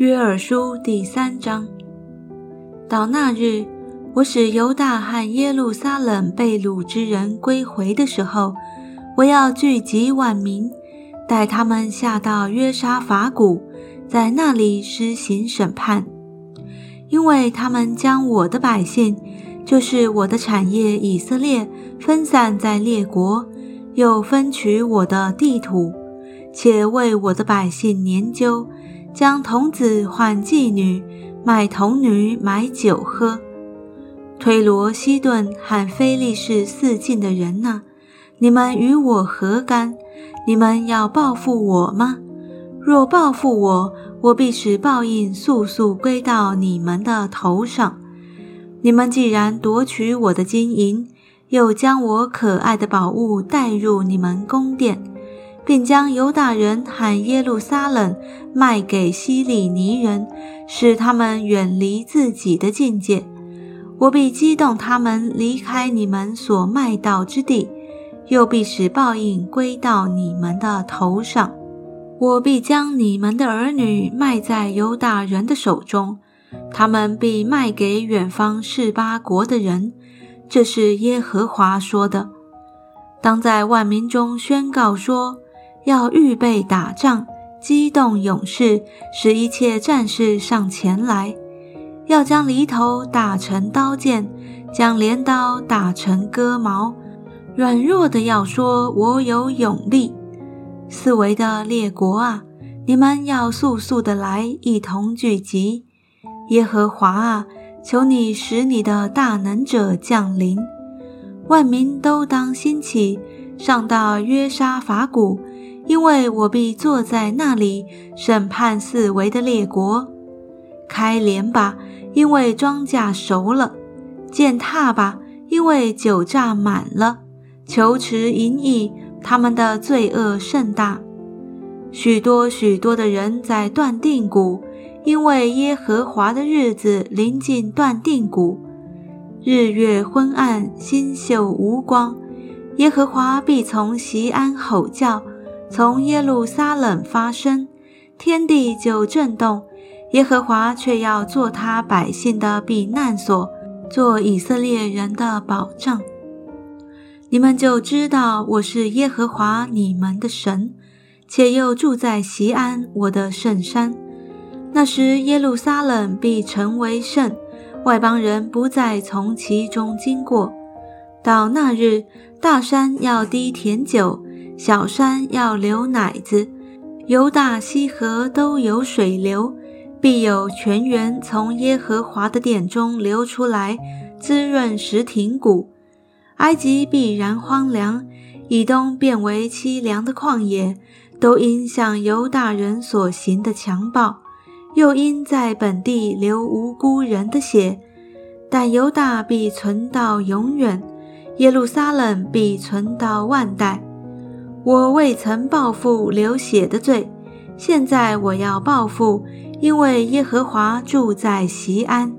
约珥书第三章。到那日，我使犹大和耶路撒冷被掳之人归回的时候，我要聚集万民，带他们下到约沙法谷，在那里施行审判，因为他们将我的百姓，就是我的产业以色列，分散在列国，又分取我的地土，且为我的百姓研究。将童子换妓女，买童女买酒喝。推罗、西顿和非利士四境的人呐，你们与我何干？你们要报复我吗？若报复我，我必使报应速速归到你们的头上。你们既然夺取我的金银，又将我可爱的宝物带入你们宫殿。并将犹大人和耶路撒冷卖给希利尼人，使他们远离自己的境界。我必激动他们离开你们所卖到之地，又必使报应归到你们的头上。我必将你们的儿女卖在犹大人的手中，他们必卖给远方示巴国的人。这是耶和华说的。当在万民中宣告说。要预备打仗，激动勇士，使一切战士上前来。要将犁头打成刀剑，将镰刀打成割毛。软弱的要说：“我有勇力。”四围的列国啊，你们要速速的来，一同聚集。耶和华啊，求你使你的大能者降临。万民都当兴起，上到约沙法谷。因为我必坐在那里审判四围的列国，开镰吧，因为庄稼熟了；践踏吧，因为酒榨满了；求持淫逸，他们的罪恶甚大。许多许多的人在断定谷，因为耶和华的日子临近断定谷，日月昏暗，星宿无光，耶和华必从西安吼叫。从耶路撒冷发声，天地就震动；耶和华却要做他百姓的避难所，做以色列人的保障。你们就知道我是耶和华你们的神，且又住在西安我的圣山。那时耶路撒冷必成为圣，外邦人不再从其中经过。到那日，大山要滴甜酒。小山要流奶子，犹大溪河都有水流，必有泉源从耶和华的殿中流出来，滋润石亭谷。埃及必然荒凉，以东变为凄凉的旷野，都因向犹大人所行的强暴，又因在本地流无辜人的血。但犹大必存到永远，耶路撒冷必存到万代。我未曾报复流血的罪，现在我要报复，因为耶和华住在西安。